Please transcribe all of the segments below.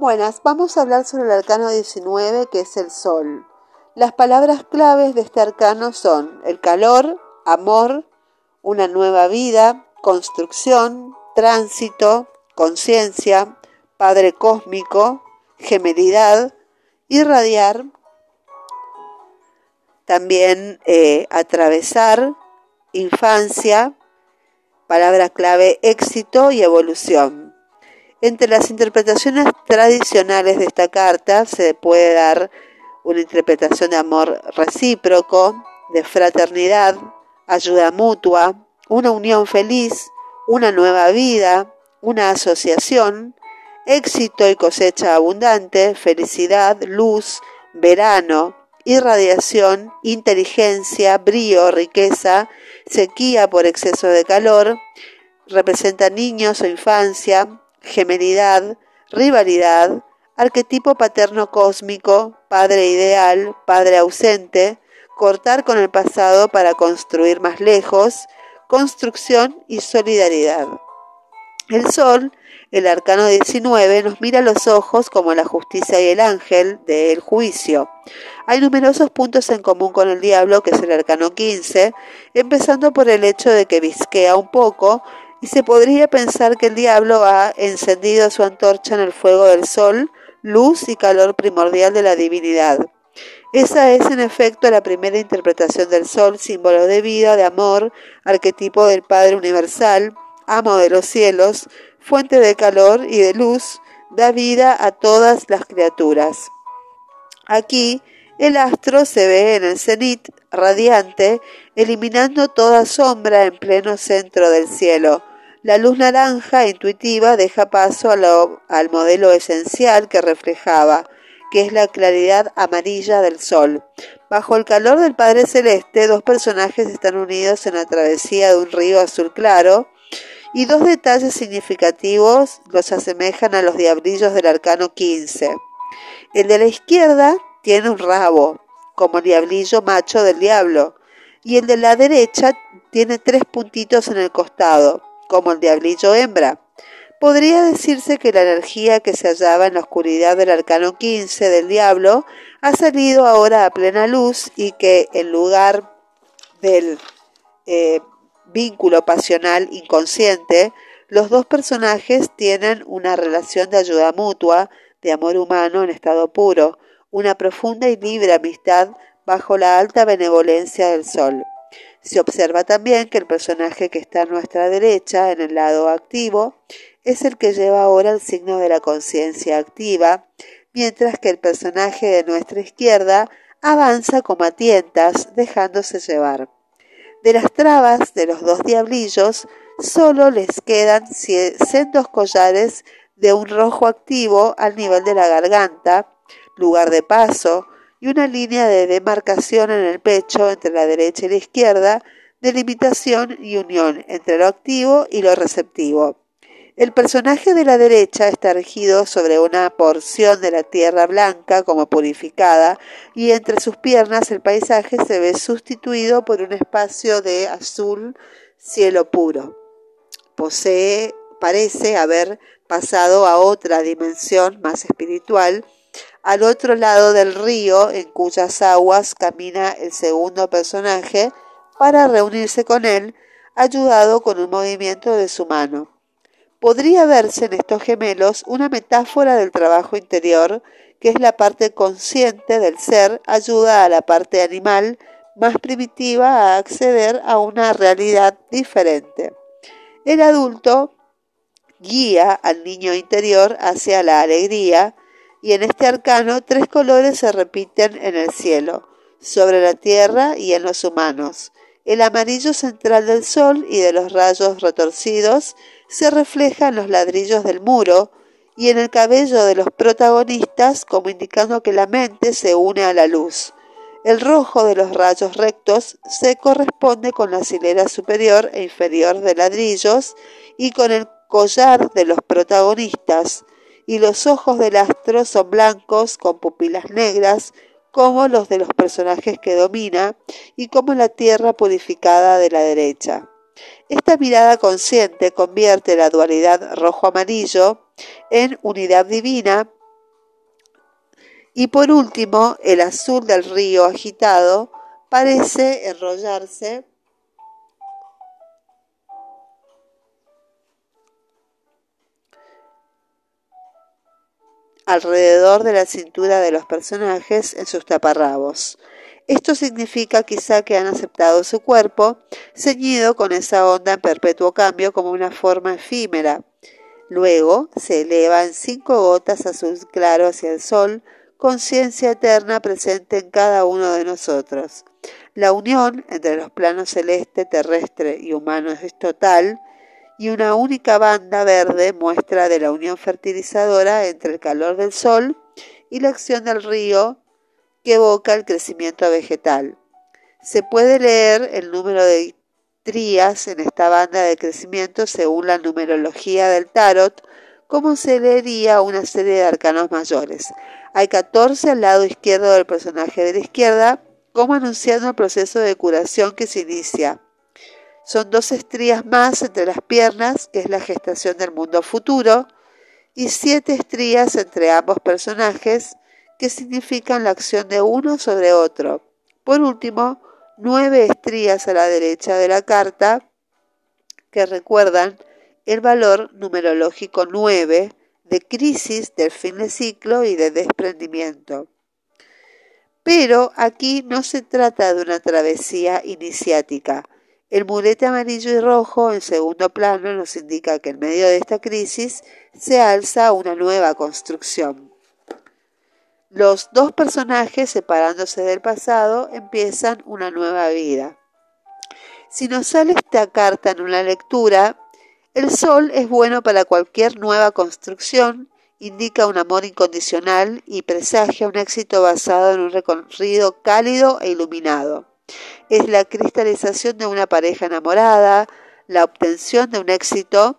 Buenas, vamos a hablar sobre el arcano 19 que es el sol. Las palabras claves de este arcano son el calor, amor, una nueva vida, construcción, tránsito, conciencia, Padre cósmico, gemelidad, irradiar, también eh, atravesar, infancia, palabra clave éxito y evolución. Entre las interpretaciones tradicionales de esta carta se puede dar una interpretación de amor recíproco, de fraternidad, ayuda mutua, una unión feliz, una nueva vida, una asociación, éxito y cosecha abundante, felicidad, luz, verano, irradiación, inteligencia, brío, riqueza, sequía por exceso de calor, representa niños o infancia, gemelidad, rivalidad, arquetipo paterno cósmico, padre ideal, padre ausente, cortar con el pasado para construir más lejos, construcción y solidaridad. El sol el arcano 19 nos mira a los ojos como la justicia y el ángel del juicio. Hay numerosos puntos en común con el diablo, que es el arcano 15, empezando por el hecho de que visquea un poco y se podría pensar que el diablo ha encendido su antorcha en el fuego del sol, luz y calor primordial de la divinidad. Esa es en efecto la primera interpretación del sol, símbolo de vida, de amor, arquetipo del Padre Universal, amo de los cielos, fuente de calor y de luz, da vida a todas las criaturas. Aquí el astro se ve en el cenit radiante, eliminando toda sombra en pleno centro del cielo. La luz naranja intuitiva deja paso al modelo esencial que reflejaba, que es la claridad amarilla del sol. Bajo el calor del Padre Celeste, dos personajes están unidos en la travesía de un río azul claro, y dos detalles significativos los asemejan a los diablillos del arcano 15. El de la izquierda tiene un rabo, como el diablillo macho del diablo, y el de la derecha tiene tres puntitos en el costado, como el diablillo hembra. Podría decirse que la energía que se hallaba en la oscuridad del arcano 15 del diablo ha salido ahora a plena luz y que en lugar del eh, vínculo pasional inconsciente, los dos personajes tienen una relación de ayuda mutua, de amor humano en estado puro, una profunda y libre amistad bajo la alta benevolencia del sol. Se observa también que el personaje que está a nuestra derecha, en el lado activo, es el que lleva ahora el signo de la conciencia activa, mientras que el personaje de nuestra izquierda avanza como a tientas, dejándose llevar. De las trabas de los dos diablillos solo les quedan sendos collares de un rojo activo al nivel de la garganta, lugar de paso, y una línea de demarcación en el pecho entre la derecha y la izquierda, delimitación y unión entre lo activo y lo receptivo. El personaje de la derecha está regido sobre una porción de la tierra blanca como purificada y entre sus piernas el paisaje se ve sustituido por un espacio de azul cielo puro. Posee, parece haber pasado a otra dimensión más espiritual, al otro lado del río en cuyas aguas camina el segundo personaje para reunirse con él, ayudado con un movimiento de su mano. Podría verse en estos gemelos una metáfora del trabajo interior, que es la parte consciente del ser, ayuda a la parte animal más primitiva a acceder a una realidad diferente. El adulto guía al niño interior hacia la alegría y en este arcano tres colores se repiten en el cielo, sobre la tierra y en los humanos. El amarillo central del sol y de los rayos retorcidos se refleja en los ladrillos del muro y en el cabello de los protagonistas como indicando que la mente se une a la luz. El rojo de los rayos rectos se corresponde con la hilera superior e inferior de ladrillos y con el collar de los protagonistas, y los ojos del astro son blancos con pupilas negras como los de los personajes que domina y como la tierra purificada de la derecha. Esta mirada consciente convierte la dualidad rojo-amarillo en unidad divina Y por último, el azul del río agitado parece enrollarse alrededor de la cintura de los personajes en sus taparrabos. Esto significa quizá que han aceptado su cuerpo, ceñido con esa onda en perpetuo cambio como una forma efímera. Luego se eleva en cinco gotas azul claro hacia el sol, conciencia eterna presente en cada uno de nosotros. La unión entre los planos celeste, terrestre y humano es total, y una única banda verde muestra de la unión fertilizadora entre el calor del sol y la acción del río que evoca el crecimiento vegetal. Se puede leer el número de trías en esta banda de crecimiento según la numerología del tarot, como se leería una serie de arcanos mayores. Hay 14 al lado izquierdo del personaje de la izquierda, como anunciando el proceso de curación que se inicia. Son dos estrías más entre las piernas, que es la gestación del mundo futuro, y siete estrías entre ambos personajes, que significan la acción de uno sobre otro. Por último, nueve estrías a la derecha de la carta, que recuerdan el valor numerológico 9 de crisis, del fin de ciclo y de desprendimiento. Pero aquí no se trata de una travesía iniciática, el murete amarillo y rojo en segundo plano nos indica que en medio de esta crisis se alza una nueva construcción. Los dos personajes, separándose del pasado, empiezan una nueva vida. Si nos sale esta carta en una lectura, el sol es bueno para cualquier nueva construcción, indica un amor incondicional y presagia un éxito basado en un recorrido cálido e iluminado es la cristalización de una pareja enamorada, la obtención de un éxito,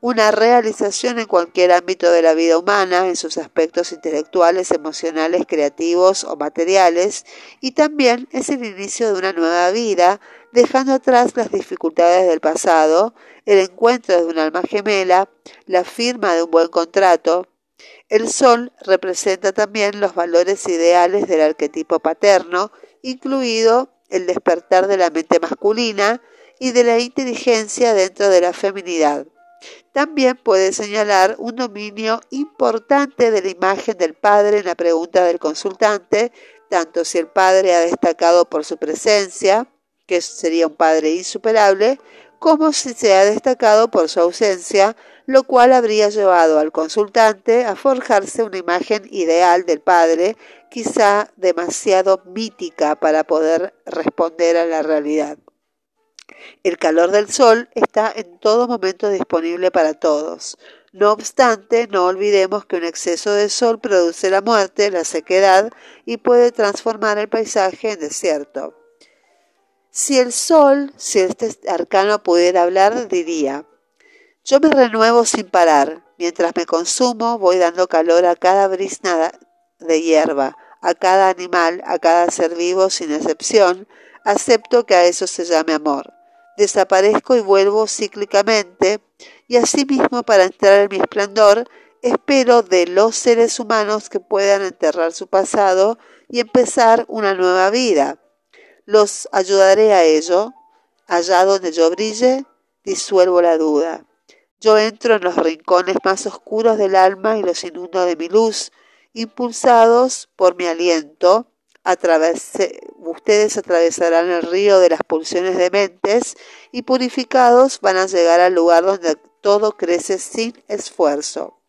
una realización en cualquier ámbito de la vida humana, en sus aspectos intelectuales, emocionales, creativos o materiales, y también es el inicio de una nueva vida, dejando atrás las dificultades del pasado, el encuentro de un alma gemela, la firma de un buen contrato. El sol representa también los valores ideales del arquetipo paterno, incluido el despertar de la mente masculina y de la inteligencia dentro de la feminidad. También puede señalar un dominio importante de la imagen del padre en la pregunta del consultante, tanto si el padre ha destacado por su presencia, que sería un padre insuperable, como si se ha destacado por su ausencia, lo cual habría llevado al consultante a forjarse una imagen ideal del padre, quizá demasiado mítica para poder responder a la realidad. El calor del sol está en todo momento disponible para todos. No obstante, no olvidemos que un exceso de sol produce la muerte, la sequedad y puede transformar el paisaje en desierto. Si el sol, si este arcano pudiera hablar, diría, yo me renuevo sin parar. Mientras me consumo, voy dando calor a cada brisna de hierba, a cada animal, a cada ser vivo sin excepción. Acepto que a eso se llame amor. Desaparezco y vuelvo cíclicamente, y asimismo para entrar en mi esplendor, espero de los seres humanos que puedan enterrar su pasado y empezar una nueva vida. Los ayudaré a ello. Allá donde yo brille, disuelvo la duda. Yo entro en los rincones más oscuros del alma y los inundo de mi luz, impulsados por mi aliento. ustedes atravesarán el río de las pulsiones de mentes y purificados van a llegar al lugar donde todo crece sin esfuerzo.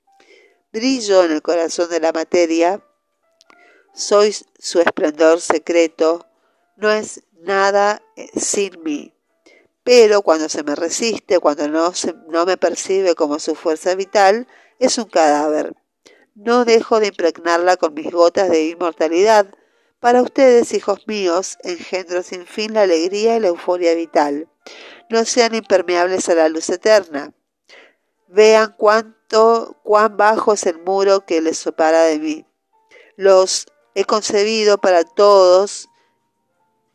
Brillo en el corazón de la materia, sois su esplendor secreto, no es nada eh, sin mí. Pero cuando se me resiste, cuando no, no me percibe como su fuerza vital, es un cadáver. No dejo de impregnarla con mis gotas de inmortalidad. Para ustedes, hijos míos, engendro sin fin la alegría y la euforia vital. No sean impermeables a la luz eterna. Vean cuánto, cuán bajo es el muro que les separa de mí. Los he concebido para todos,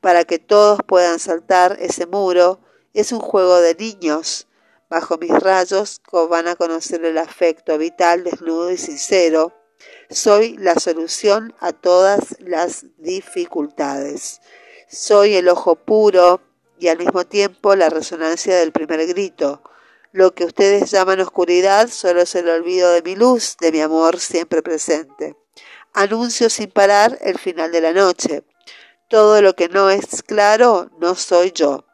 para que todos puedan saltar ese muro es un juego de niños. Bajo mis rayos van a conocer el afecto vital, desnudo y sincero. Soy la solución a todas las dificultades. Soy el ojo puro y al mismo tiempo la resonancia del primer grito. Lo que ustedes llaman oscuridad solo es el olvido de mi luz, de mi amor siempre presente. Anuncio sin parar el final de la noche. Todo lo que no es claro no soy yo.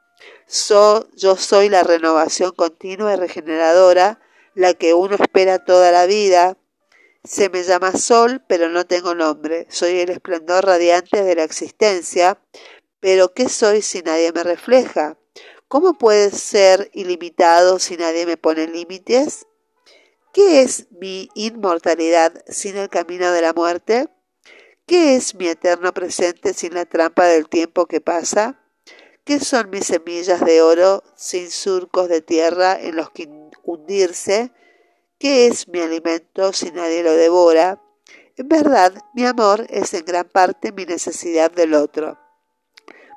Yo soy la renovación continua y regeneradora, la que uno espera toda la vida, se me llama sol, pero no tengo nombre. Soy el esplendor radiante de la existencia, pero ¿qué soy si nadie me refleja? ¿Cómo puede ser ilimitado si nadie me pone límites? ¿Qué es mi inmortalidad sin el camino de la muerte? ¿Qué es mi eterno presente sin la trampa del tiempo que pasa? ¿Qué son mis semillas de oro sin surcos de tierra en los que hundirse? ¿Qué es mi alimento si nadie lo devora? En verdad, mi amor es en gran parte mi necesidad del otro.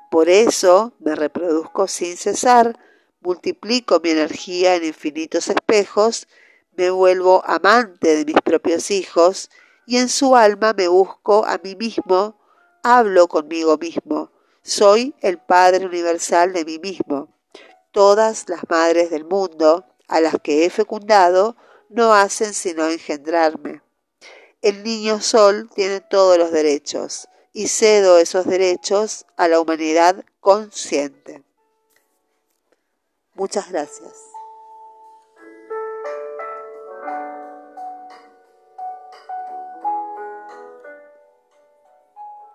Por eso me reproduzco sin cesar, multiplico mi energía en infinitos espejos, me vuelvo amante de mis propios hijos, y en su alma me busco a mí mismo, hablo conmigo mismo. Soy el Padre Universal de mí mismo. Todas las madres del mundo, a las que he fecundado, no hacen sino engendrarme. El niño sol tiene todos los derechos y cedo esos derechos a la humanidad consciente. Muchas gracias.